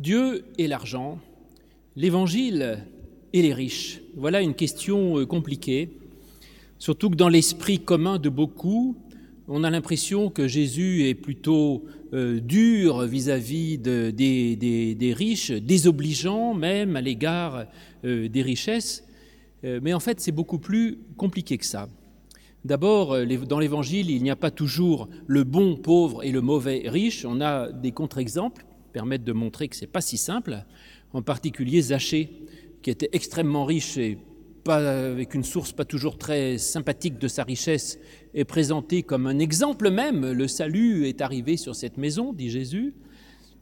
Dieu et l'argent, l'Évangile et les riches. Voilà une question euh, compliquée, surtout que dans l'esprit commun de beaucoup, on a l'impression que Jésus est plutôt euh, dur vis-à-vis des, riches, désobligeant même à l'égard euh, des richesses. mais en fait, c'est beaucoup plus compliqué que ça. D'abord, dans l'Évangile, il n'y a pas toujours le bon pauvre et le mauvais riche. On a des contre-exemples permettent de montrer que ce n'est pas si simple. En particulier Zachée, qui était extrêmement riche et avec une source pas toujours très sympathique de sa richesse, est présenté comme un exemple même. Le salut est arrivé sur cette maison, dit Jésus.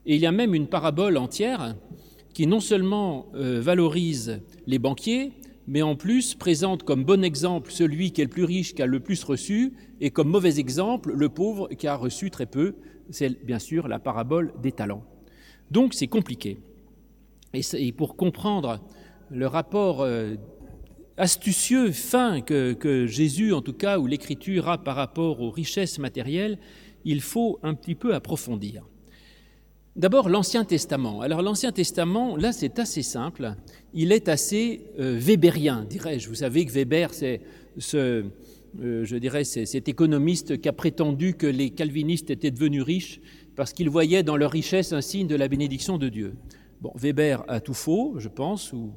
Et il y a même une parabole entière qui non seulement euh, valorise les banquiers, mais en plus présente comme bon exemple celui qui est le plus riche, qui a le plus reçu, et comme mauvais exemple le pauvre qui a reçu très peu. C'est bien sûr la parabole des talents. Donc c'est compliqué. Et, pour comprendre le rapport euh, astucieux, fin que, Jésus, en tout cas, ou l'Écriture a par rapport aux richesses matérielles, il faut un petit peu approfondir. D'abord, l'Ancien Testament. Alors, l'Ancien Testament, là, c'est assez simple. Il est assez euh, weberien, dirais-je. Vous savez que Weber, c'est ce, euh, je dirais, cet économiste qui a prétendu que les calvinistes étaient devenus riches parce qu'ils voyaient dans leur richesse un signe de la bénédiction de Dieu. Bon, Weber a tout faux, je pense, ou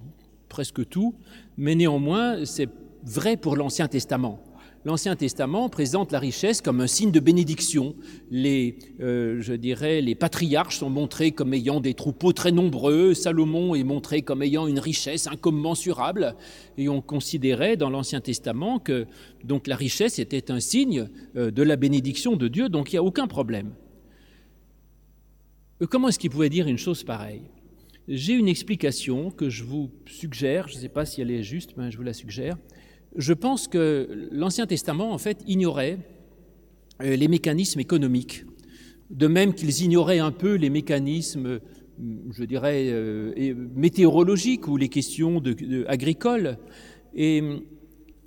presque tout, mais néanmoins, c'est vrai pour l'Ancien Testament. L'Ancien Testament présente la richesse comme un signe de bénédiction. Les, euh, je dirais, les patriarches sont montrés comme ayant des troupeaux très nombreux. Salomon est montré comme ayant une richesse incommensurable. Et on considérait dans l'Ancien Testament que donc la richesse était un signe euh, de la bénédiction de Dieu. Donc il n'y a aucun problème. Euh, comment est-ce qu'il pouvait dire une chose pareille? J'ai une explication que je vous suggère, je ne sais pas si elle est juste, mais je vous la suggère. Je pense que l'Ancien Testament, en fait, ignorait euh, les mécanismes économiques, de même qu'ils ignoraient un peu les mécanismes, euh, je dirais, météorologiques ou les questions agricoles.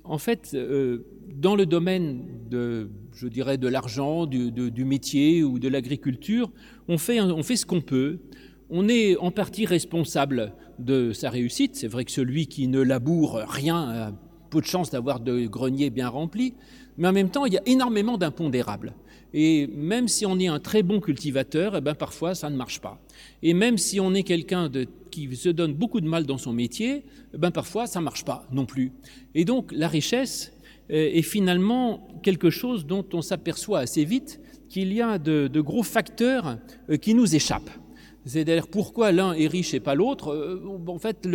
En fait, dans le domaine de, je dirais, de l'argent, du, métier ou de l'agriculture, on fait, on fait ce qu'on peut on est en partie responsable de sa réussite. C'est vrai que celui qui ne laboure rien a peu de chance d'avoir de greniers bien remplis, mais en même temps, il y a énormément d'impondérables. Et même si on est un très bon cultivateur, eh ben parfois ça ne marche pas. Et même si on est quelqu'un qui se donne beaucoup de mal dans son métier, eh ben parfois ça marche pas non plus. Et donc la richesse euh, est finalement quelque chose dont on s'aperçoit assez vite qu'il y a de gros facteurs euh, qui nous échappent. C'est-à-dire pourquoi l'un est riche et pas l'autre. Euh, en fait,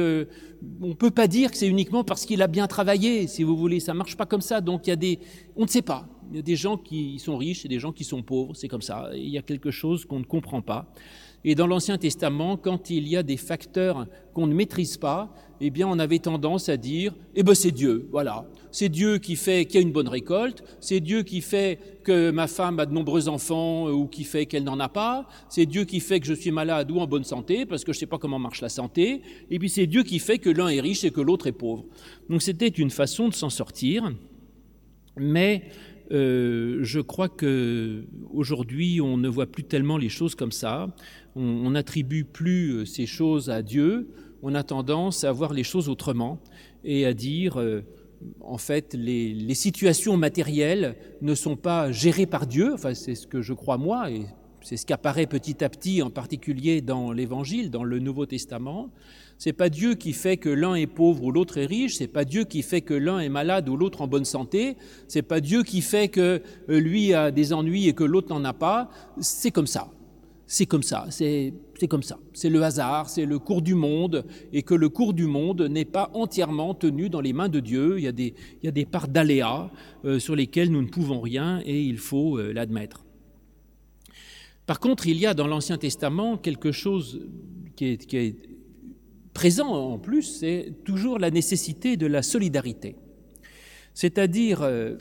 on ne peut pas dire que c'est uniquement parce qu'il a bien travaillé, si vous voulez. Ça marche pas comme ça. Donc il y a des, on ne sait pas. Il y a des gens qui sont riches et des gens qui sont pauvres. C'est comme ça. Il y a quelque chose qu'on ne comprend pas. Et dans l'Ancien Testament, quand il y a des facteurs qu'on ne maîtrise pas, eh bien, on avait tendance à dire, eh ben, c'est Dieu, voilà. C'est Dieu qui fait qu'il y a une bonne récolte, c'est Dieu qui fait que ma femme a de nombreux enfants euh, ou qui fait qu'elle n'en a pas, c'est Dieu qui fait que je suis malade ou en bonne santé parce que je ne sais pas comment marche la santé, et puis c'est Dieu qui fait que l'un est riche et que l'autre est pauvre. Donc c'était une façon de s'en sortir, mais euh, je crois que aujourd'hui on ne voit plus tellement les choses comme ça, on n'attribue plus euh, ces choses à Dieu, on a tendance à voir les choses autrement et à dire en fait, les, situations matérielles ne sont pas gérées par Dieu, enfin, c'est ce que je crois moi, et c'est ce qui apparaît petit à petit, en particulier dans l'Évangile, dans le Nouveau Testament. C'est pas Dieu qui fait que l'un est pauvre ou l'autre est riche. C'est pas Dieu qui fait que l'un est malade ou l'autre en bonne santé. C'est pas Dieu qui fait que euh, lui a des ennuis et que l'autre n'en a pas. C'est comme ça c'est comme ça, c'est comme ça. C'est le hasard, c'est le cours du monde, et que le cours du monde n'est pas entièrement tenu dans les mains de Dieu. Il y a des, parts d'aléas euh, sur lesquelles nous ne pouvons rien, et il faut euh, l'admettre. Par contre, il y a dans l'Ancien Testament quelque chose qui est, qui est présent en plus, c'est toujours la nécessité de la solidarité. C'est-à-dire, euh,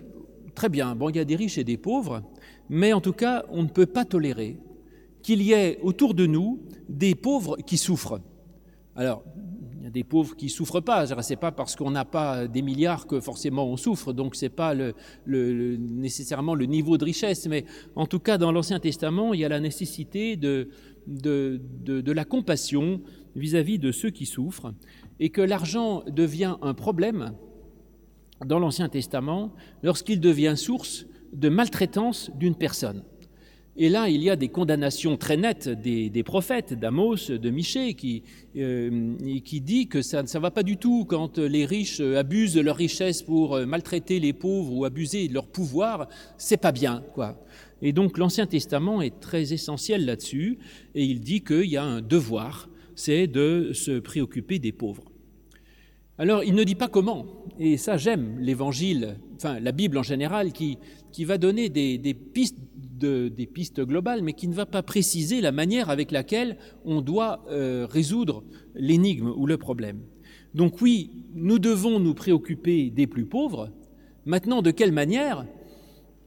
très bien, bon, il y a des riches et des pauvres, mais en tout cas, on ne peut pas tolérer qu'il y ait autour de nous des pauvres qui souffrent. Alors, il y a des pauvres qui ne souffrent pas. Ce n'est pas parce qu'on n'a pas des milliards que forcément on souffre, donc ce n'est pas nécessairement le niveau de richesse. Mais en tout cas, dans l'Ancien Testament, il y a la nécessité de, la compassion vis-à-vis -vis de ceux qui souffrent, et que l'argent devient un problème dans l'Ancien Testament lorsqu'il devient source de maltraitance d'une personne. Et là, il y a des condamnations très nettes des, prophètes, d'Amos, de Michée, qui, euh, qui dit que ça ne va pas du tout quand les riches abusent de leur richesse pour maltraiter les pauvres ou abuser de leur pouvoir, c'est pas bien, quoi. Et donc l'Ancien Testament est très essentiel là-dessus, et il dit qu'il y a un devoir, c'est de se préoccuper des pauvres. Alors, il ne dit pas comment, et ça j'aime l'Évangile, enfin la Bible en général, qui, qui va donner des, des pistes des pistes globales, mais qui ne va pas préciser la manière avec laquelle on doit euh, résoudre l'énigme ou le problème. Donc oui, nous devons nous préoccuper des plus pauvres. Maintenant, de quelle manière?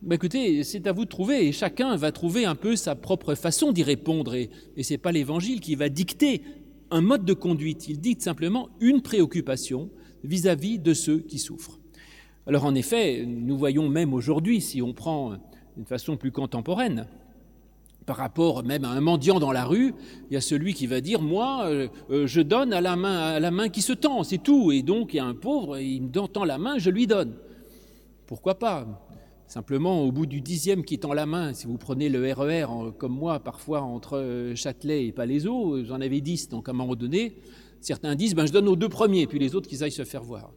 Ben Écoutez, c'est à vous de trouver, et chacun va trouver un peu sa propre façon d'y répondre, et, ce n'est pas l'Évangile qui va dicter un mode de conduite, il dicte simplement une préoccupation vis à -vis de ceux qui souffrent. Alors en effet, nous voyons même aujourd'hui, si on prend d'une façon plus contemporaine. Par rapport même à un mendiant dans la rue, il y a celui qui va dire Moi, euh, euh, je donne à la, main, à la main qui se tend, c'est tout. Et donc, il y a un pauvre, il me tend la main, je lui donne. Pourquoi pas? Simplement, au bout du dixième qui tend la main, si vous prenez le RER, e comme moi, parfois entre euh, Châtelet et Palaiseau, j'en avais dix, donc à un moment donné, certains disent ben, Je donne aux deux premiers, puis les autres qu'ils aillent se faire voir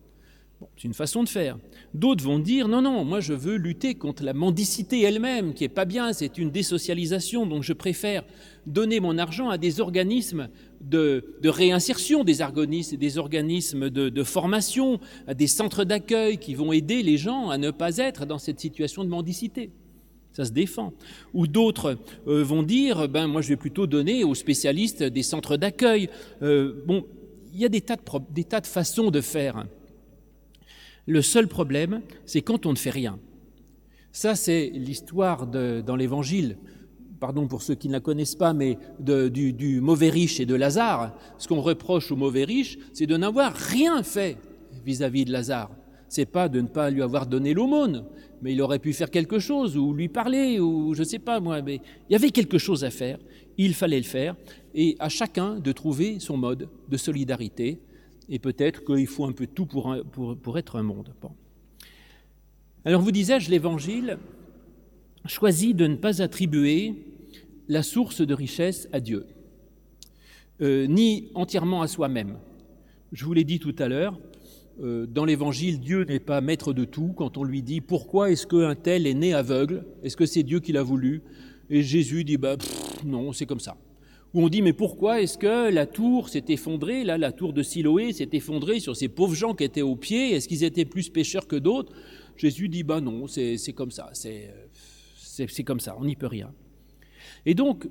c'est une façon de faire. D'autres vont dire non, non, moi je veux lutter contre la mendicité elle-même, qui est pas bien, c'est une désocialisation, donc je préfère donner mon argent à des organismes de, réinsertion, des organismes, des organismes de, formation, à des centres d'accueil qui vont aider les gens à ne pas être dans cette situation de mendicité. Ça se défend. Ou d'autres euh, vont dire, ben moi je vais plutôt donner aux spécialistes des centres d'accueil. Euh, bon, il y a des tas, de, des tas de façons de faire. Le seul problème, c'est quand on ne fait rien. Ça, c'est l'histoire dans l'Évangile, pardon pour ceux qui ne la connaissent pas, mais du, mauvais riche et de Lazare. Ce qu'on reproche au mauvais riche, c'est de n'avoir rien fait vis-à-vis de Lazare. C'est pas de ne pas lui avoir donné l'aumône, mais il aurait pu faire quelque chose, ou lui parler, ou je ne sais pas moi, mais il y avait quelque chose à faire, il fallait le faire, et à chacun de trouver son mode de solidarité, et peut-être qu'il faut un peu tout pour, pour, être un monde. Alors vous disais-je, l'Évangile choisit de ne pas attribuer la source de richesse à Dieu, euh, ni entièrement à soi-même. Je vous l'ai dit tout à l'heure, euh, dans l'Évangile, Dieu n'est pas maître de tout. Quand on lui dit pourquoi est-ce qu'un tel est né aveugle, est-ce que c'est Dieu qui l'a voulu? Et Jésus dit bah, non, c'est comme ça où on dit mais pourquoi est-ce que la tour s'est effondrée, là la tour de Siloé s'est effondrée sur ces pauvres gens qui étaient au pied, est-ce qu'ils étaient plus pécheurs que d'autres? Jésus dit bah non, c'est comme ça, c'est comme ça, on n'y peut rien. Et donc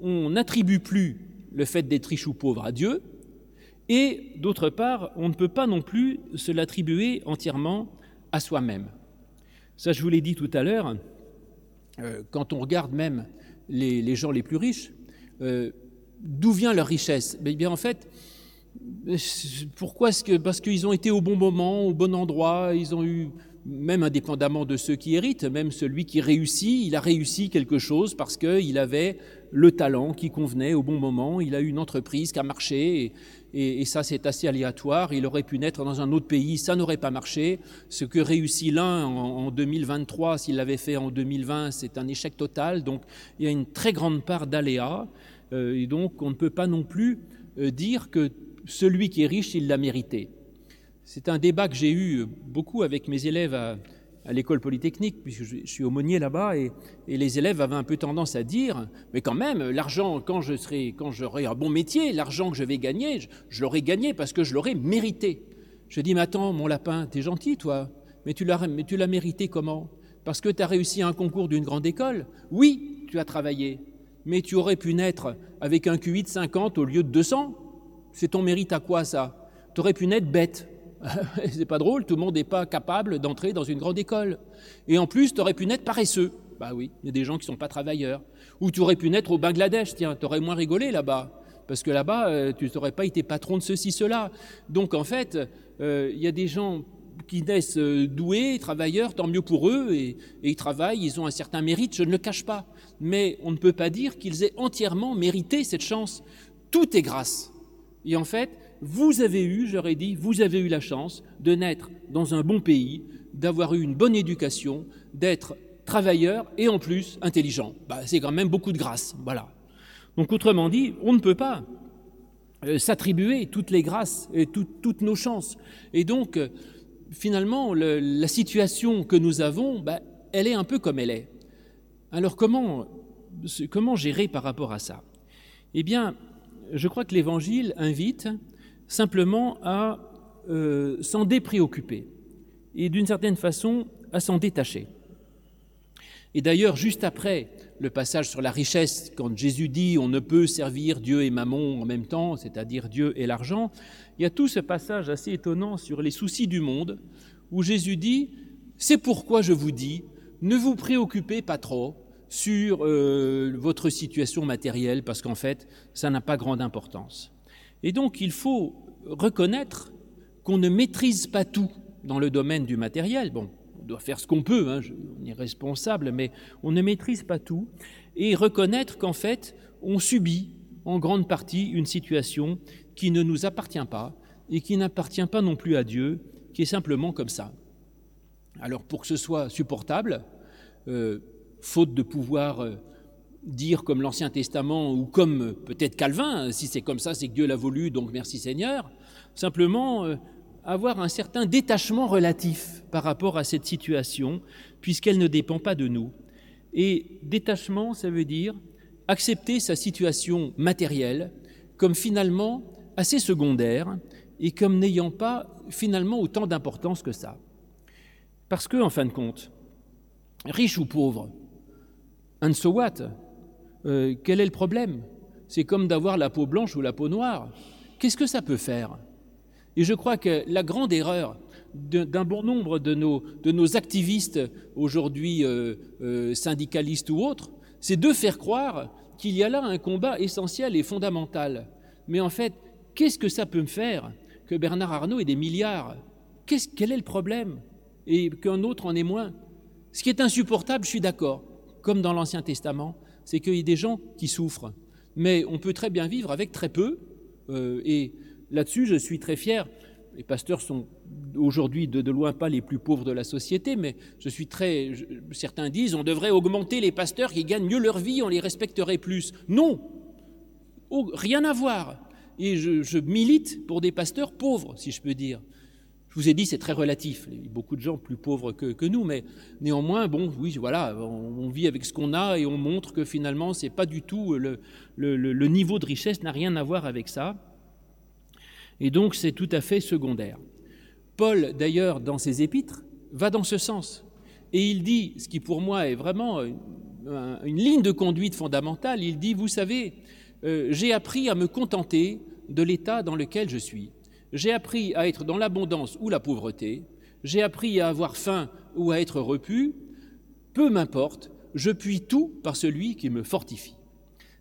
on n'attribue plus le fait d'être riche ou pauvre à Dieu, et d'autre part, on ne peut pas non plus se l'attribuer entièrement à soi-même. Ça, je vous l'ai dit tout à l'heure, euh, quand on regarde même les gens les plus riches, euh, d'où vient leur richesse? Eh bien, En fait, pourquoi est-ce que Parce qu'ils ont été au bon moment, au bon endroit, ils ont eu, même indépendamment de ceux qui héritent, même celui qui réussit, il a réussi quelque chose parce qu'il avait le talent qui convenait au bon moment, il a eu une entreprise qui a marché, ça c'est assez aléatoire, il aurait pu naître dans un autre pays, ça n'aurait pas marché, ce que réussit l'un en, en 2023, s'il l'avait fait en 2020, c'est un échec total, donc il y a une très grande part d'aléas, euh, et donc on ne peut pas non plus euh, dire que celui qui est riche, il l'a mérité. C'est un débat que j'ai eu beaucoup avec mes élèves à, l'école polytechnique, puisque je, suis aumônier là-bas, et, les élèves avaient un peu tendance à dire, mais quand même, l'argent, quand je serai, quand j'aurai un bon métier, l'argent que je vais gagner, je, l'aurai gagné parce que je l'aurai mérité. Je dis, mais attends, mon lapin, t'es gentil, toi, mais tu l'as, mais tu l'as mérité comment? Parce que tu as réussi un concours d'une grande école? Oui, tu as travaillé, mais tu aurais pu naître avec un QI de 50 au lieu de 200. C'est ton mérite à quoi ça? Tu aurais pu naître bête. c'est pas drôle, tout le monde n'est pas capable d'entrer dans une grande école. Et en plus, tu aurais pu naître paresseux. Bah oui, il y a des gens qui ne sont pas travailleurs. Ou tu aurais pu naître au Bangladesh, tiens, tu aurais moins rigolé là-bas. Parce que là-bas, euh, tu n'aurais pas été patron de ceci, cela. Donc en fait, euh, il y a des gens qui naissent euh, doués, travailleurs, tant mieux pour eux, et, ils travaillent, ils ont un certain mérite, je ne le cache pas. Mais on ne peut pas dire qu'ils aient entièrement mérité cette chance. Tout est grâce. Et en fait, vous avez eu, j'aurais dit, vous avez eu la chance de naître dans un bon pays, d'avoir eu une bonne éducation, d'être travailleur et en plus intelligent. Bah, c'est quand même beaucoup de grâce. Voilà. Donc autrement dit, on ne peut pas euh, s'attribuer toutes les grâces et toutes nos chances. Et donc, euh, finalement, la situation que nous avons, bah, elle est un peu comme elle est. Alors comment, comment gérer par rapport à ça? Eh bien, je crois que l'Évangile invite simplement à euh, s'en dépréoccuper et d'une certaine façon à s'en détacher. Et d'ailleurs, juste après le passage sur la richesse, quand Jésus dit on ne peut servir Dieu et Mammon en même temps, c'est-à-dire Dieu et l'argent, il y a tout ce passage assez étonnant sur les soucis du monde, où Jésus dit, c'est pourquoi je vous dis, ne vous préoccupez pas trop sur euh, votre situation matérielle, parce qu'en fait, ça n'a pas grande importance. Et donc, il faut reconnaître qu'on ne maîtrise pas tout dans le domaine du matériel. Bon, on doit faire ce qu'on peut, hein, on est responsable, mais on ne maîtrise pas tout. Et reconnaître qu'en fait, on subit en grande partie une situation qui ne nous appartient pas et qui n'appartient pas non plus à Dieu, qui est simplement comme ça. Alors pour que ce soit supportable, euh, faute de pouvoir euh, dire comme l'Ancien Testament ou comme peut-être Calvin, si c'est comme ça, c'est que Dieu l'a voulu, donc merci Seigneur, simplement euh, avoir un certain détachement relatif par rapport à cette situation, puisqu'elle ne dépend pas de nous. Et détachement, ça veut dire accepter sa situation matérielle comme finalement assez secondaire et comme n'ayant pas finalement autant d'importance que ça. Parce que, en fin de compte, riche ou pauvre, and so what euh, Quel est le problème? C'est comme d'avoir la peau blanche ou la peau noire. Qu'est-ce que ça peut faire? Et je crois que la grande erreur d'un bon nombre de nos, de nos activistes aujourd'hui euh, euh, syndicalistes ou autres, c'est de faire croire qu'il y a là un combat essentiel et fondamental. Mais en fait, qu'est-ce que ça peut me faire que Bernard Arnault ait des milliards? Quel est le problème? Et qu'un autre en ait moins? Ce qui est insupportable, je suis d'accord, comme dans l'Ancien Testament, c'est qu'il y ait des gens qui souffrent. Mais on peut très bien vivre avec très peu. Euh, et là-dessus, je suis très fier. Les pasteurs sont aujourd'hui de, loin pas les plus pauvres de la société, mais je suis très. certains disent on devrait augmenter les pasteurs qui gagnent mieux leur vie, on les respecterait plus. Non, rien à voir et je, milite pour des pasteurs pauvres, si je peux dire. Je vous ai dit, c'est très relatif. Il y a beaucoup de gens plus pauvres que, nous, mais néanmoins, bon, oui, voilà, on, vit avec ce qu'on a et on montre que finalement, c'est pas du tout le, niveau de richesse n'a rien à voir avec ça. Et donc, c'est tout à fait secondaire. Paul, d'ailleurs, dans ses épîtres, va dans ce sens. Et il dit, ce qui pour moi est vraiment une ligne de conduite fondamentale, il dit, vous savez, euh, j'ai appris à me contenter de l'état dans lequel je suis. J'ai appris à être dans l'abondance ou la pauvreté. J'ai appris à avoir faim ou à être repu. Peu m'importe, je puis tout par celui qui me fortifie.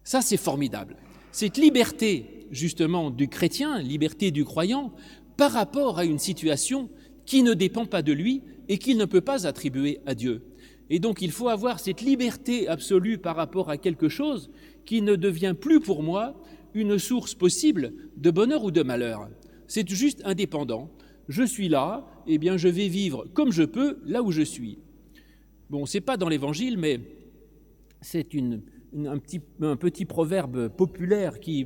Ça, c'est formidable. Cette liberté, justement, du chrétien, liberté du croyant, par rapport à une situation qui ne dépend pas de lui et qu'il ne peut pas attribuer à Dieu. Et donc il faut avoir cette liberté absolue par rapport à quelque chose qui ne devient plus pour moi une source possible de bonheur ou de malheur. C'est juste indépendant. Je suis là, eh bien je vais vivre comme je peux là où je suis. Bon, c'est pas dans l'évangile, mais c'est un, petit, proverbe populaire qui,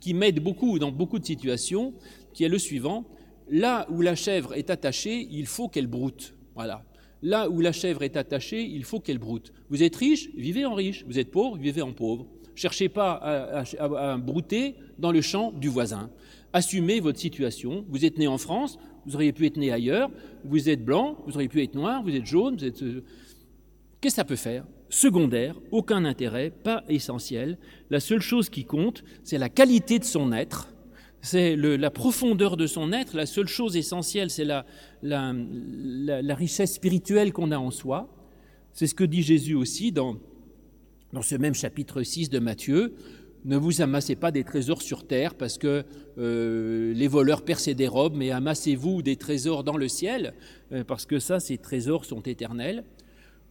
qui m'aide beaucoup dans beaucoup de situations, qui est le suivant. Là où la chèvre est attachée, il faut qu'elle broute. Voilà. Là où la chèvre est attachée, il faut qu'elle broute. Vous êtes riche, vivez en riche. Vous êtes pauvre, vivez en pauvre. Cherchez pas à, brouter dans le champ du voisin. Assumez votre situation. Vous êtes né en France, vous auriez pu être né ailleurs. Vous êtes blanc, vous auriez pu être noir, vous êtes jaune. êtes... Euh, qu'est-ce que ça peut faire? Secondaire, aucun intérêt, pas essentiel. La seule chose qui compte, c'est la qualité de son être c'est la profondeur de son être, la seule chose essentielle, c'est la, richesse spirituelle qu'on a en soi. C'est ce que dit Jésus aussi dans ce même chapitre 6 de Matthieu. Ne vous amassez pas des trésors sur terre parce que euh, les voleurs percent des robes, mais amassez-vous des trésors dans le ciel, euh, parce que ça, ces trésors sont éternels.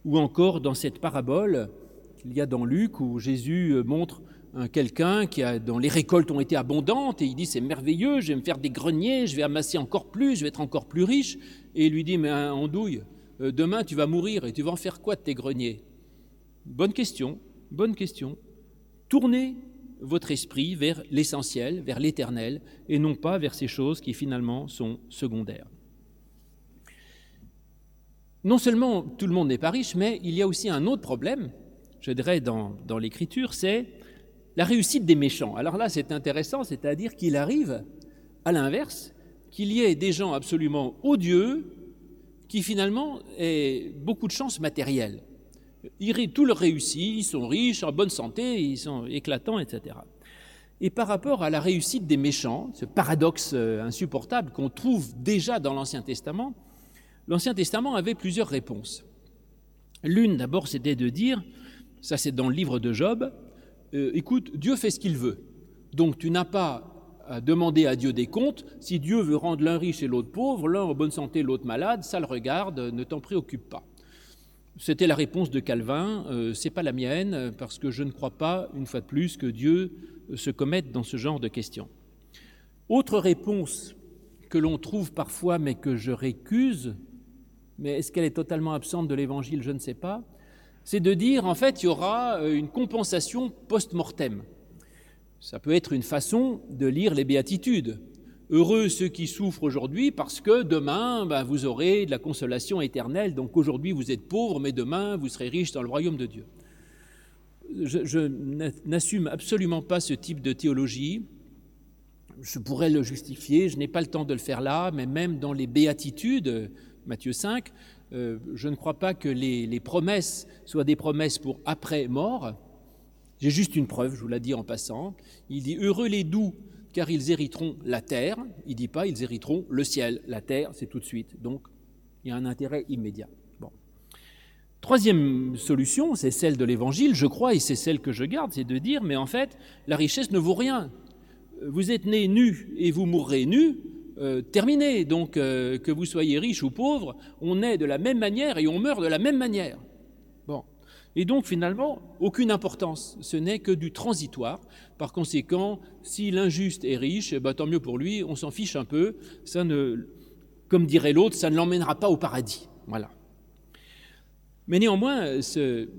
Ou encore dans cette parabole qu'il y a dans Luc où Jésus euh, montre quelqu'un qui a, dont les récoltes ont été abondantes et il dit c'est merveilleux, je vais me faire des greniers, je vais amasser encore plus, je vais être encore plus riche. Et il lui dit mais andouille, demain tu vas mourir et tu vas en faire quoi de tes greniers? Bonne question, bonne question. Tournez votre esprit vers l'essentiel, vers l'éternel, et non pas vers ces choses qui finalement sont secondaires. Non seulement tout le monde n'est pas riche, mais il y a aussi un autre problème, je dirais, dans, l'Écriture, c'est la réussite des méchants. Alors là, c'est intéressant, c'est-à-dire qu'il arrive, à l'inverse, qu'il y ait des gens absolument odieux qui finalement aient beaucoup de chance matérielle. Tout leur réussit, ils sont riches, en bonne santé, ils sont éclatants, etc. Et par rapport à la réussite des méchants, ce paradoxe euh, insupportable qu'on trouve déjà dans l'Ancien Testament, l'Ancien Testament avait plusieurs réponses. L'une d'abord, c'était de dire, ça c'est dans le livre de Job, euh, écoute, Dieu fait ce qu'il veut. Donc tu n'as pas à demander à Dieu des comptes. Si Dieu veut rendre l'un riche et l'autre pauvre, l'un en bonne santé, l'autre malade, ça le regarde, ne t'en préoccupe pas. C'était la réponse de Calvin, euh, c'est pas la mienne, parce que je ne crois pas, une fois de plus, que Dieu se commette dans ce genre de questions. Autre réponse que l'on trouve parfois, mais que je récuse, mais est-ce qu'elle est totalement absente de l'Évangile Je ne sais pas, c'est de dire, en fait, il y aura euh, une compensation post-mortem. Ça peut être une façon de lire les béatitudes. Heureux ceux qui souffrent aujourd'hui parce que demain, ben, vous aurez de la consolation éternelle. Donc aujourd'hui, vous êtes pauvre, mais demain, vous serez riche dans le royaume de Dieu. Je, n'assume absolument pas ce type de théologie. Je pourrais le justifier, je n'ai pas le temps de le faire là, mais même dans les béatitudes, Matthieu 5, euh, je ne crois pas que les, les promesses soient des promesses pour après-mort. J'ai juste une preuve, je vous l'ai dit en passant. Il dit Heureux les doux car ils hériteront la terre. Il ne dit pas ils hériteront le ciel. La terre, c'est tout de suite. Donc, il y a un intérêt immédiat. Troisième solution, c'est celle de l'Évangile, je crois, et c'est celle que je garde, c'est de dire, mais en fait, la richesse ne vaut rien. Vous êtes né nu et vous mourrez nu, euh, terminé. Donc, euh, que vous soyez riche ou pauvre, on est de la même manière et on meurt de la même manière. Bon. Et donc finalement, aucune importance, ce n'est que du transitoire. Par conséquent, si l'injuste est riche, eh ben, tant mieux pour lui, on s'en fiche un peu, comme dirait l'autre, ça ne l'emmènera pas au paradis. Mais néanmoins,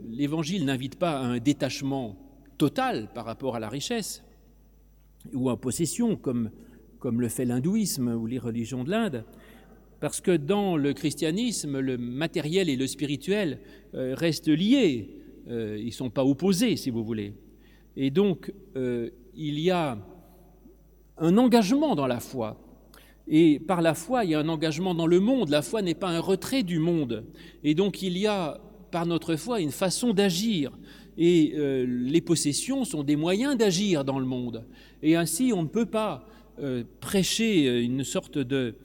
l'évangile n'invite pas à un détachement total par rapport à la richesse ou à possession, comme, comme le fait l'hindouisme ou les religions de l'Inde. Parce que dans le christianisme, le matériel et le spirituel euh, restent liés, euh, ils ne sont pas opposés, si vous voulez. Et donc, euh, il y a un engagement dans la foi. Et par la foi, il y a un engagement dans le monde. La foi n'est pas un retrait du monde. Et donc, il y a, par notre foi, une façon d'agir. Et les possessions sont des moyens d'agir dans le monde. Et ainsi, on ne peut pas prêcher une sorte de,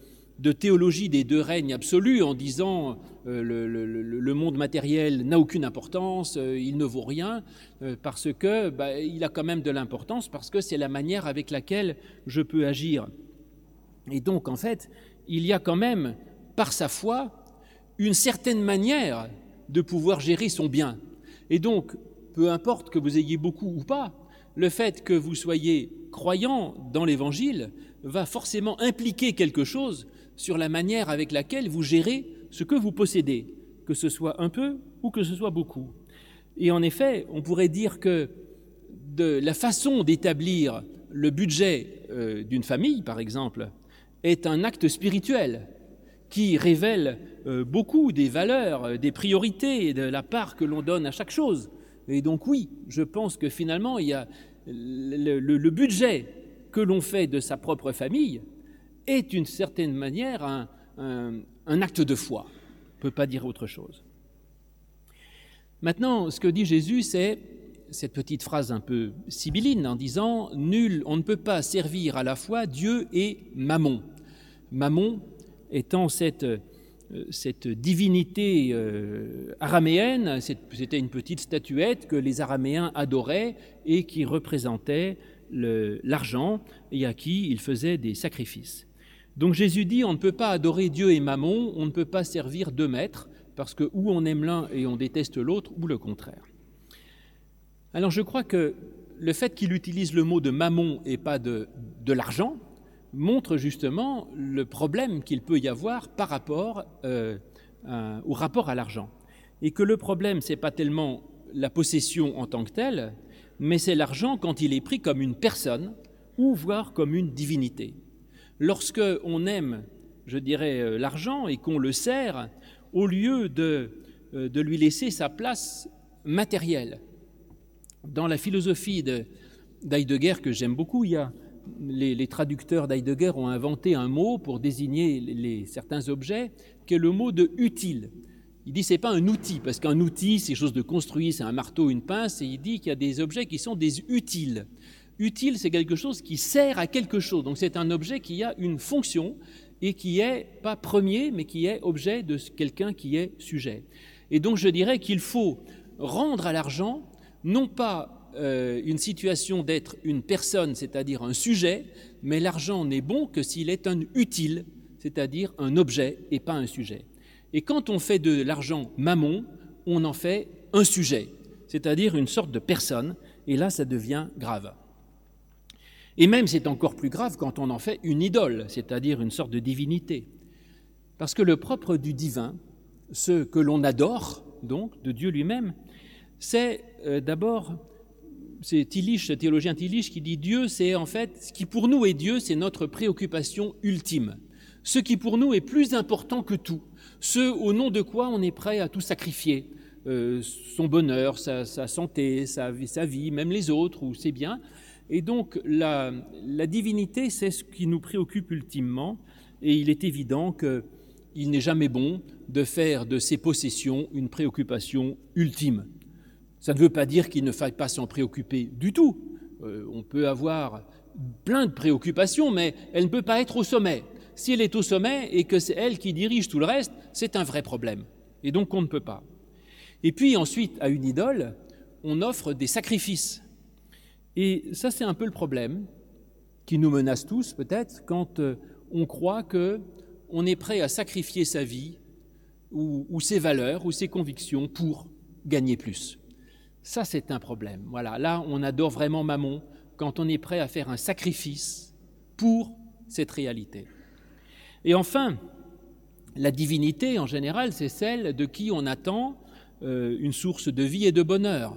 de théologie des deux règnes absolus en disant euh, le, monde matériel n'a aucune importance, euh, il ne vaut rien, euh, parce que bah, il a quand même de l'importance, parce que c'est la manière avec laquelle je peux agir. Et donc, en fait, il y a quand même, par sa foi, une certaine manière de pouvoir gérer son bien. Et donc, peu importe que vous ayez beaucoup ou pas, le fait que vous soyez croyant dans l'Évangile va forcément impliquer quelque chose sur la manière avec laquelle vous gérez ce que vous possédez, que ce soit un peu ou que ce soit beaucoup. Et en effet, on pourrait dire que la façon d'établir le budget euh, d'une famille, par exemple, est un acte spirituel qui révèle euh, beaucoup des valeurs, euh, des priorités, de la part que l'on donne à chaque chose. Et donc oui, je pense que finalement, il y a le budget que l'on fait de sa propre famille est d'une certaine manière un, acte de foi. On ne peut pas dire autre chose. Maintenant, ce que dit Jésus, c'est cette petite phrase un peu sibylline en disant Nul, on ne peut pas servir à la fois Dieu et Mammon. Mammon étant cette cette divinité euh, araméenne, c'était une petite statuette que les Araméens adoraient et qui représentait l'argent et à qui ils faisaient des sacrifices. Donc Jésus dit on ne peut pas adorer Dieu et Mammon, on ne peut pas servir deux maîtres, parce que ou on aime l'un et on déteste l'autre, ou le contraire. Alors je crois que le fait qu'il utilise le mot de Mammon et pas de, l'argent, montre justement le problème qu'il peut y avoir par rapport euh, au rapport à l'argent. Et que le problème, ce n'est pas tellement la possession en tant que telle, mais c'est l'argent quand il est pris comme une personne ou voire comme une divinité. Lorsque on aime, je dirais, euh, l'argent et qu'on le sert, au lieu de, euh, de lui laisser sa place matérielle. Dans la philosophie d'Heidegger que j'aime beaucoup, il y a les, traducteurs d'Heidegger ont inventé un mot pour désigner les, certains objets, qui est le mot de utile. Il dit c'est pas un outil, parce qu'un outil, c'est chose de construit, c'est un marteau, une pince, et il dit qu'il y a des objets qui sont des utiles. Utile, c'est quelque chose qui sert à quelque chose. Donc c'est un objet qui a une fonction et qui est pas premier, mais qui est objet de quelqu'un qui est sujet. Et donc je dirais qu'il faut rendre à l'argent non pas euh, une situation d'être une personne, c'est-à-dire un sujet, mais l'argent n'est bon que s'il est un utile, c'est-à-dire un objet et pas un sujet. Et quand on fait de l'argent mammon, on en fait un sujet, c'est-à-dire une sorte de personne, et là ça devient grave. Et même c'est encore plus grave quand on en fait une idole, c'est-à-dire une sorte de divinité. Parce que le propre du divin, ce que l'on adore, donc, de Dieu lui-même, c'est euh, d'abord c'est le théologien Tillich, qui dit Dieu, c'est en fait, ce qui pour nous est Dieu, c'est notre préoccupation ultime. Ce qui pour nous est plus important que tout. Ce au nom de quoi on est prêt à tout sacrifier. Euh, son bonheur, sa, santé, sa, sa, vie, même les autres ou ses biens. Et donc la, divinité, c'est ce qui nous préoccupe ultimement. Et il est évident qu'il n'est jamais bon de faire de ses possessions une préoccupation ultime. Ça ne veut pas dire qu'il ne faille pas s'en préoccuper du tout. Euh, on peut avoir plein de préoccupations, mais elle ne peut pas être au sommet. Si elle est au sommet et que c'est elle qui dirige tout le reste, c'est un vrai problème. Et donc on ne peut pas. Et puis ensuite, à une idole, on offre des sacrifices. Et ça, c'est un peu le problème qui nous menace tous, peut-être, quand euh, on croit que on est prêt à sacrifier sa vie ou ses valeurs ou ses convictions pour gagner plus. Ça, c'est un problème. Voilà, là, on adore vraiment Mammon quand on est prêt à faire un sacrifice pour cette réalité. Et enfin, la divinité, en général, c'est celle de qui on attend euh, une source de vie et de bonheur.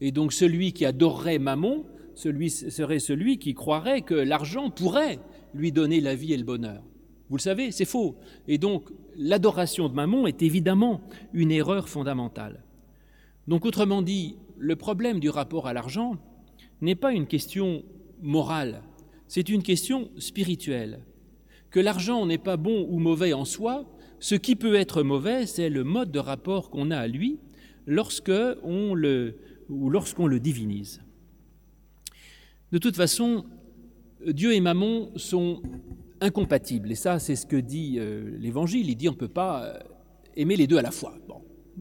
Et donc celui qui adorerait Mammon serait celui qui croirait que l'argent pourrait lui donner la vie et le bonheur. Vous le savez, c'est faux. Et donc l'adoration de Mammon est évidemment une erreur fondamentale. Donc autrement dit, le problème du rapport à l'argent n'est pas une question morale, c'est une question spirituelle. Que l'argent n'est pas bon ou mauvais en soi, ce qui peut être mauvais, c'est le mode de rapport qu'on a à lui lorsque on le, ou lorsqu'on le divinise. De toute façon, Dieu et Mammon sont incompatibles. Et ça, c'est ce que dit euh, l'Évangile. Il dit on ne peut pas euh, aimer les deux à la fois.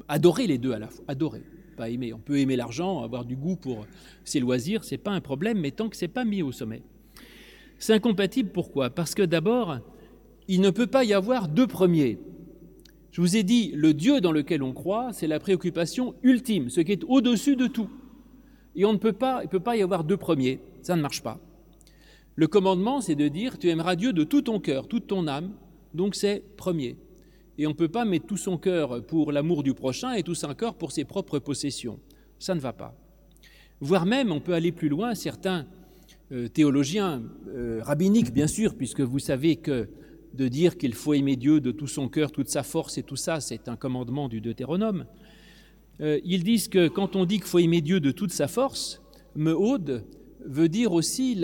Adorer les deux à la fois. Adorer aimer. On peut aimer l'argent, avoir du goût pour ses loisirs, c'est pas un problème, mais tant que c'est pas mis au sommet. C'est incompatible pourquoi? Parce que d'abord, il ne peut pas y avoir deux premiers. Je vous ai dit, le Dieu dans lequel on croit, c'est la préoccupation ultime, ce qui est au-dessus de tout. Et on ne peut pas, il ne peut pas y avoir deux premiers, ça ne marche pas. Le commandement, c'est de dire, tu aimeras Dieu de tout ton cœur, toute ton âme, donc c'est premier et on ne peut pas mettre tout son cœur pour l'amour du prochain et tout son cœur pour ses propres possessions. Ça ne va pas. Voire même, on peut aller plus loin, certains euh, théologiens euh, rabbiniques, bien sûr, puisque vous savez que de dire qu'il faut aimer Dieu de tout son cœur, toute sa force et tout ça, c'est un commandement du Deutéronome. Euh, ils disent que quand on dit qu'il faut aimer Dieu de toute sa force, Mehod veut dire aussi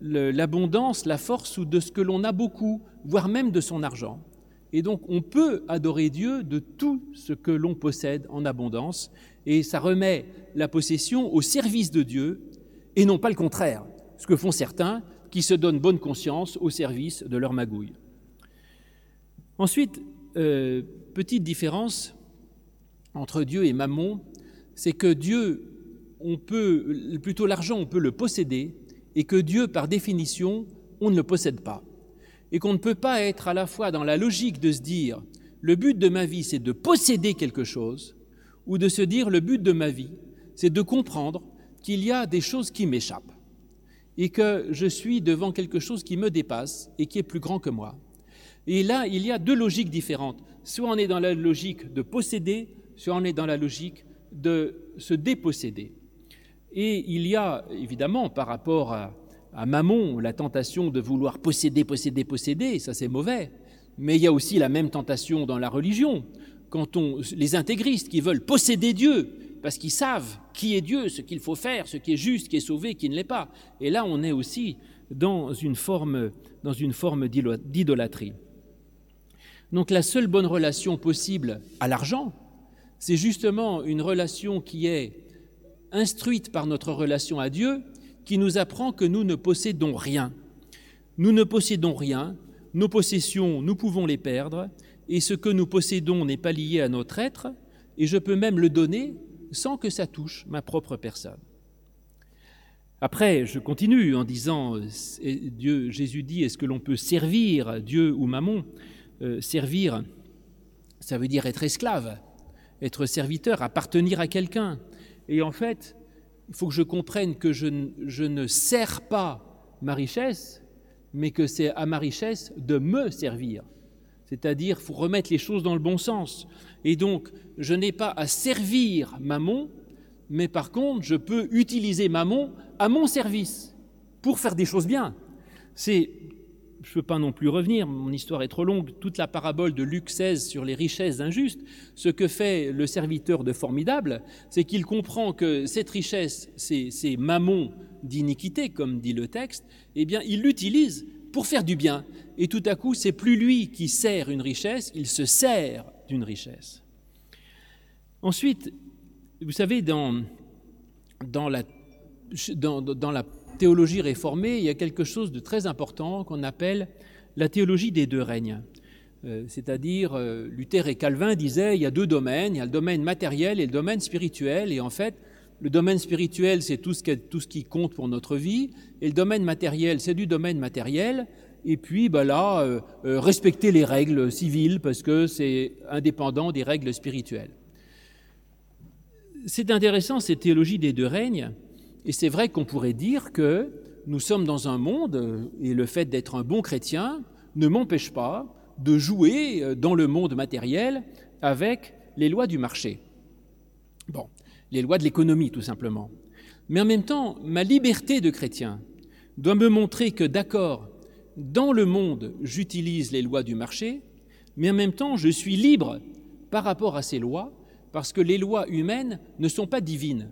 l'abondance, la force ou de ce que l'on a beaucoup, voire même de son argent. Et donc on peut adorer Dieu de tout ce que l'on possède en abondance, et ça remet la possession au service de Dieu, et non pas le contraire, ce que font certains qui se donnent bonne conscience au service de leur magouille. Ensuite, euh, petite différence entre Dieu et Mammon, c'est que Dieu, on peut, plutôt l'argent, on peut le posséder, et que Dieu, par définition, on ne le possède pas. Et qu'on ne peut pas être à la fois dans la logique de se dire, le but de ma vie, c'est de posséder quelque chose, ou de se dire, le but de ma vie, c'est de comprendre qu'il y a des choses qui m'échappent, et que je suis devant quelque chose qui me dépasse et qui est plus grand que moi. Et là, il y a deux logiques différentes. Soit on est dans la logique de posséder, soit on est dans la logique de se déposséder. Et il y a évidemment par rapport à, Mammon la tentation de vouloir posséder, posséder, posséder, ça c'est mauvais. Mais il y a aussi la même tentation dans la religion. Quand on, les intégristes qui veulent posséder Dieu, parce qu'ils savent qui est Dieu, ce qu'il faut faire, ce qui est juste, qui est sauvé, qui ne l'est pas. Et là, on est aussi dans une forme, dans une forme d'idolâtrie. Donc la seule bonne relation possible à l'argent, c'est justement une relation qui est instruite par notre relation à Dieu, qui nous apprend que nous ne possédons rien. Nous ne possédons rien, nos possessions, nous pouvons les perdre, et ce que nous possédons n'est pas lié à notre être, et je peux même le donner sans que ça touche ma propre personne. Après, je continue en disant, Jésus dit, est-ce que l'on peut servir Dieu ou Mammon? Euh, Servir, ça veut dire être esclave, être serviteur, appartenir à quelqu'un. Et en fait, il faut que je comprenne que je, ne sers pas ma richesse, mais que c'est à ma richesse de me servir. C'est-à-dire, faut remettre les choses dans le bon sens. Et donc, je n'ai pas à servir Mammon, mais par contre, je peux utiliser Mammon à mon service pour faire des choses bien. C'est ne peux pas non plus revenir, mon histoire est trop longue, toute la parabole de Luc XVI sur les richesses injustes, ce que fait le serviteur de formidable, c'est qu'il comprend que cette richesse, ces, ces d'iniquité, comme dit le texte, eh bien, il l'utilise pour faire du bien. Et tout à coup, c'est plus lui qui sert une richesse, il se sert d'une richesse. Ensuite, vous savez, dans la théologie réformée, il y a quelque chose de très important qu'on appelle la théologie des deux règnes. Euh, c'est-à-dire, euh, Luther et Calvin disaient, il y a deux domaines, il y a le domaine matériel et le domaine spirituel, et en fait, le domaine spirituel, c'est tout, ce qui compte pour notre vie, et le domaine matériel, c'est du domaine matériel, et puis bah là, euh, respecter les règles civiles, parce que c'est indépendant des règles spirituelles. C'est intéressant, cette théologie des deux règnes, et c'est vrai qu'on pourrait dire que nous sommes dans un monde, et le fait d'être un bon chrétien ne m'empêche pas de jouer euh, dans le monde matériel avec les lois du marché. Bon, les lois de l'économie tout simplement. Mais en même temps, ma liberté de chrétien doit me montrer que d'accord, dans le monde, j'utilise les lois du marché, mais en même temps, je suis libre par rapport à ces lois, parce que les lois humaines ne sont pas divines.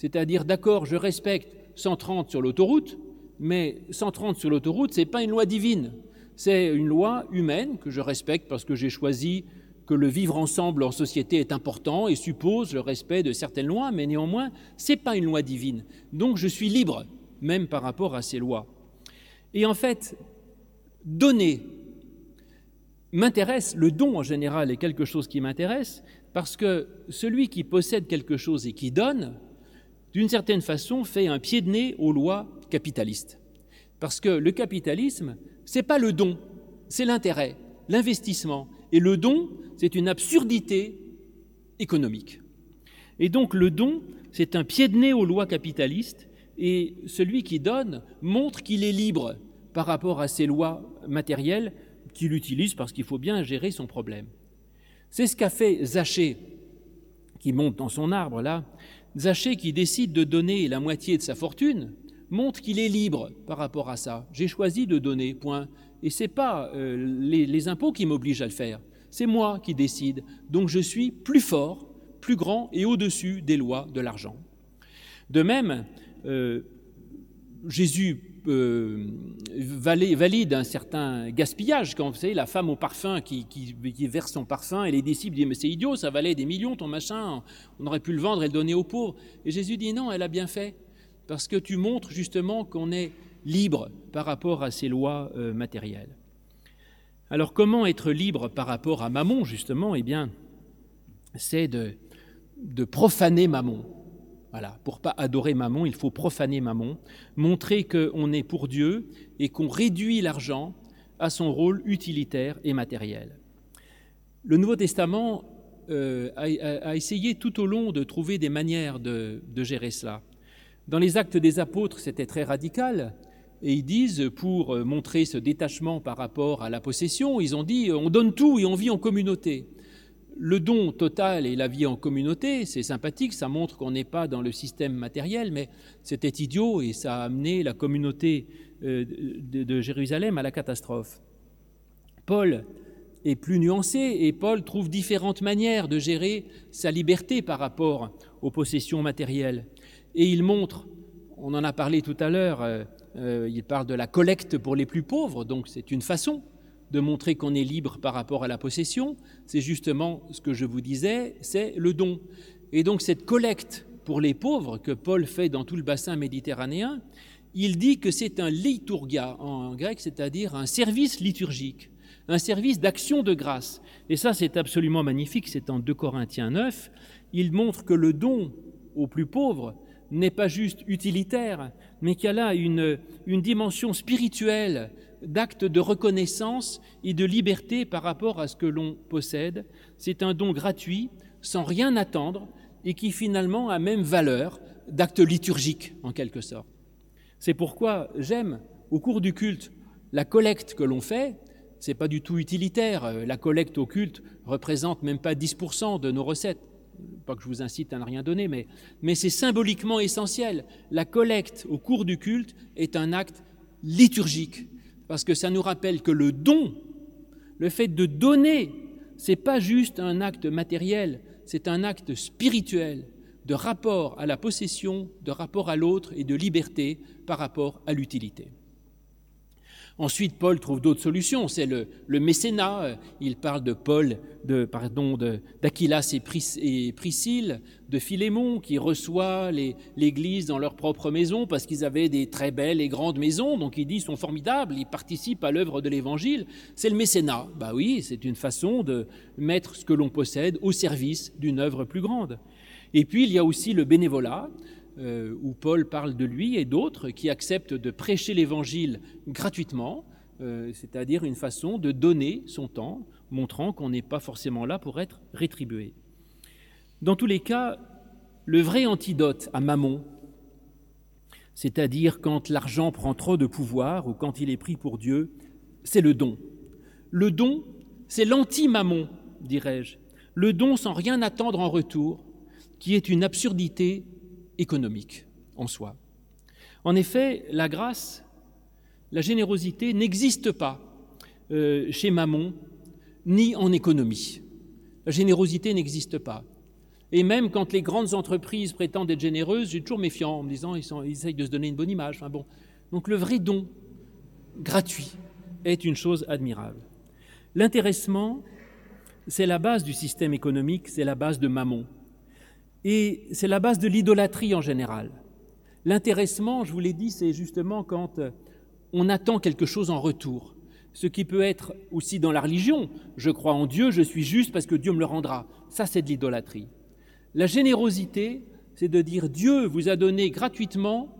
C'est-à-dire, d'accord, je respecte 130 sur l'autoroute, mais 130 sur l'autoroute, ce n'est pas une loi divine. C'est une loi humaine que je respecte parce que j'ai choisi que le vivre ensemble en société est important et suppose le respect de certaines lois, mais néanmoins, ce n'est pas une loi divine. Donc je suis libre, même par rapport à ces lois. Et en fait, donner m'intéresse, le don en général est quelque chose qui m'intéresse, parce que celui qui possède quelque chose et qui donne, d'une certaine façon, fait un pied de nez aux lois capitalistes. Parce que le capitalisme, c'est pas le don, c'est l'intérêt, l'investissement. Et le don, c'est une absurdité économique. Et donc le don, c'est un pied de nez aux lois capitalistes, et celui qui donne montre qu'il est libre par rapport à ces lois matérielles qu'il utilise parce qu'il faut bien gérer son problème. C'est ce qu'a fait Zaché, qui monte dans son arbre là, Zaché qui décide de donner la moitié de sa fortune montre qu'il est libre par rapport à ça. J'ai choisi de donner, point. Et ce n'est pas euh, les, impôts qui m'obligent à le faire, c'est moi qui décide. Donc je suis plus fort, plus grand et au-dessus des lois de l'argent. De même, euh, Jésus euh, valide un certain gaspillage. Vous la femme au parfum qui, verse son parfum et les disciples disent Mais c'est idiot, ça valait des millions ton machin, on aurait pu le vendre et le donner aux pauvres. Et Jésus dit Non, elle a bien fait, parce que tu montres justement qu'on est libre par rapport à ces lois euh, matérielles. Alors comment être libre par rapport à Mammon, justement? Eh bien, c'est de, de profaner Mammon. Voilà, pour pas adorer Mammon, il faut profaner Mammon, montrer qu'on est pour Dieu et qu'on réduit l'argent à son rôle utilitaire et matériel. Le Nouveau Testament euh, a, essayé tout au long de trouver des manières de, de gérer cela. Dans les actes des apôtres, c'était très radical. Et ils disent, pour montrer ce détachement par rapport à la possession, ils ont dit, on donne tout et on vit en communauté le don total et la vie en communauté, c'est sympathique, ça montre qu'on n'est pas dans le système matériel, mais c'était idiot et ça a amené la communauté euh, de, Jérusalem à la catastrophe. Paul est plus nuancé et Paul trouve différentes manières de gérer sa liberté par rapport aux possessions matérielles. Et il montre, on en a parlé tout à l'heure, euh, euh, il parle de la collecte pour les plus pauvres, donc c'est une façon de montrer qu'on est libre par rapport à la possession, c'est justement ce que je vous disais, c'est le don. Et donc cette collecte pour les pauvres que Paul fait dans tout le bassin méditerranéen, il dit que c'est un liturgia en grec, c'est-à-dire un service liturgique, un service d'action de grâce. Et ça, c'est absolument magnifique, c'est en 2 Corinthiens 9. Il montre que le don aux plus pauvres n'est pas juste utilitaire, mais qu'il a là une, une dimension spirituelle d'acte de reconnaissance et de liberté par rapport à ce que l'on possède. C'est un don gratuit, sans rien attendre, et qui finalement a même valeur d'acte liturgique, en quelque sorte. C'est pourquoi j'aime, au cours du culte, la collecte que l'on fait, c'est pas du tout utilitaire. La collecte au culte représente même pas 10% de nos recettes. Pas que je vous incite à ne rien donner, mais, mais c'est symboliquement essentiel. La collecte au cours du culte est un acte liturgique parce que ça nous rappelle que le don, le fait de donner, c'est pas juste un acte matériel, c'est un acte spirituel de rapport à la possession, de rapport à l'autre et de liberté par rapport à l'utilité. Ensuite, Paul trouve d'autres solutions. C'est le, mécénat. Il parle de Paul, de, pardon, d'Aquilas et, Priscille, de Philémon, qui reçoit l'Église dans leur propre maison parce qu'ils avaient des très belles et grandes maisons. Donc il dit, ils sont formidables, ils participent à l'œuvre de l'Évangile. C'est le mécénat. Bah oui, c'est une façon de mettre ce que l'on possède au service d'une œuvre plus grande. Et puis il y a aussi le bénévolat. Euh, où Paul parle de lui, et d'autres qui acceptent de prêcher l'Évangile gratuitement, euh, c'est-à-dire une façon de donner son temps, montrant qu'on n'est pas forcément là pour être rétribué. Dans tous les cas, le vrai antidote à Mammon, c'est-à-dire quand l'argent prend trop de pouvoir ou quand il est pris pour Dieu, c'est le don. Le don, c'est l'anti-Mammon, dirais-je. Le don sans rien attendre en retour, qui est une absurdité économique en soi. En effet, la grâce, la générosité n'existe pas euh, chez Mammon ni en économie. La générosité n'existe pas. Et même quand les grandes entreprises prétendent être généreuses, j'ai toujours méfiant en me disant ils, essayent de se donner une bonne image. Bon. Donc le vrai don gratuit est une chose admirable. L'intéressement, c'est la base du système économique, c'est la base de Mammon. Et c'est la base de l'idolâtrie en général. L'intéressement, je vous l'ai dit, c'est justement quand euh, on attend quelque chose en retour. Ce qui peut être aussi dans la religion. Je crois en Dieu, je suis juste parce que Dieu me le rendra. Ça, c'est de l'idolâtrie. La générosité, c'est de dire Dieu vous a donné gratuitement,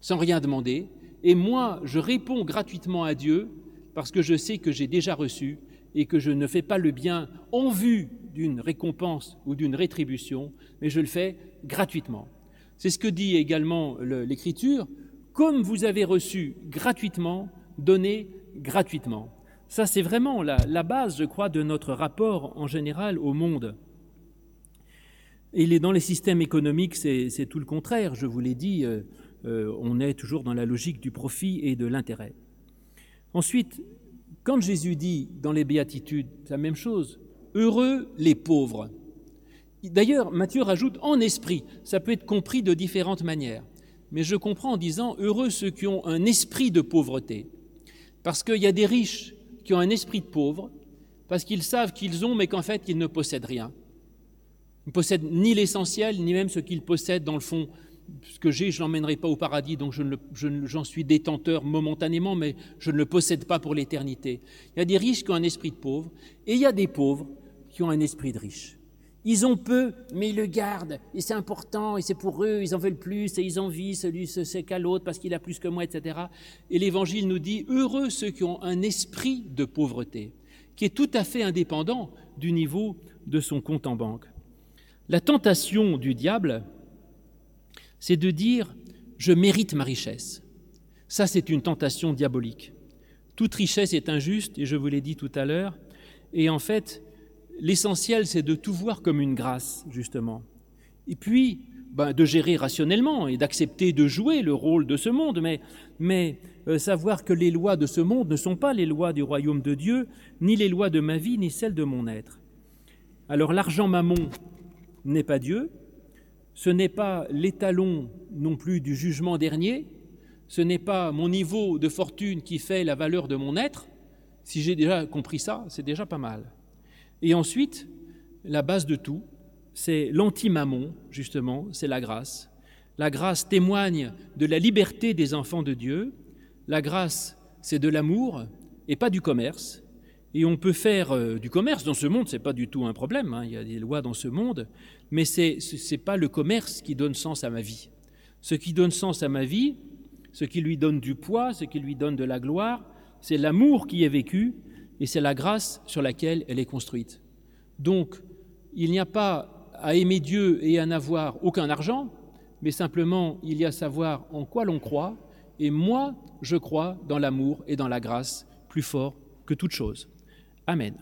sans rien demander, et moi, je réponds gratuitement à Dieu parce que je sais que j'ai déjà reçu et que je ne fais pas le bien en vue d'une récompense ou d'une rétribution, mais je le fais gratuitement. C'est ce que dit également l'Écriture, comme vous avez reçu gratuitement, donnez gratuitement. Ça, c'est vraiment la, base, je crois, de notre rapport en général au monde. Et dans les systèmes économiques, c'est tout le contraire. Je vous l'ai dit, euh, euh, on est toujours dans la logique du profit et de l'intérêt. Ensuite, quand Jésus dit dans les béatitudes la même chose, Heureux les pauvres. D'ailleurs, Matthieu rajoute en esprit, ça peut être compris de différentes manières, mais je comprends en disant heureux ceux qui ont un esprit de pauvreté, parce qu'il y a des riches qui ont un esprit de pauvre, parce qu'ils savent qu'ils ont, mais qu'en fait ils ne possèdent rien. Ils ne possèdent ni l'essentiel, ni même ce qu'ils possèdent dans le fond ce que j'ai, je l'emmènerai pas au paradis, donc j'en suis détenteur momentanément, mais je ne le possède pas pour l'éternité. Il y a des riches qui ont un esprit de pauvre, et il y a des pauvres qui ont un esprit de riche. Ils ont peu, mais ils le gardent, et c'est important, et c'est pour eux, ils en veulent plus, et ils envient celui ce qu'à l'autre parce qu'il a plus que moi, etc. Et l'Évangile nous dit, heureux ceux qui ont un esprit de pauvreté, qui est tout à fait indépendant du niveau de son compte en banque. La tentation du diable, c'est de dire je mérite ma richesse. Ça, c'est une tentation diabolique. Toute richesse est injuste, et je vous l'ai dit tout à l'heure, et en fait, l'essentiel, c'est de tout voir comme une grâce, justement. Et puis, ben, de gérer rationnellement et d'accepter de jouer le rôle de ce monde, mais, euh, savoir que les lois de ce monde ne sont pas les lois du royaume de Dieu, ni les lois de ma vie, ni celles de mon être. Alors l'argent mammon n'est pas Dieu, ce n'est pas l'étalon non plus du jugement dernier, ce n'est pas mon niveau de fortune qui fait la valeur de mon être. Si j'ai déjà compris ça, c'est déjà pas mal. Et ensuite, la base de tout, c'est l'anti-mammon, justement, c'est la grâce. La grâce témoigne de la liberté des enfants de Dieu. La grâce, c'est de l'amour et pas du commerce. Et on peut faire euh, du commerce dans ce monde, ce n'est pas du tout un problème, hein. il y a des lois dans ce monde, mais ce n'est pas le commerce qui donne sens à ma vie. Ce qui donne sens à ma vie, ce qui lui donne du poids, ce qui lui donne de la gloire, c'est l'amour qui est vécu et c'est la grâce sur laquelle elle est construite. Donc, il n'y a pas à aimer Dieu et à n'avoir aucun argent, mais simplement il y a à savoir en quoi l'on croit, et moi, je crois dans l'amour et dans la grâce plus fort que toute chose. Amen.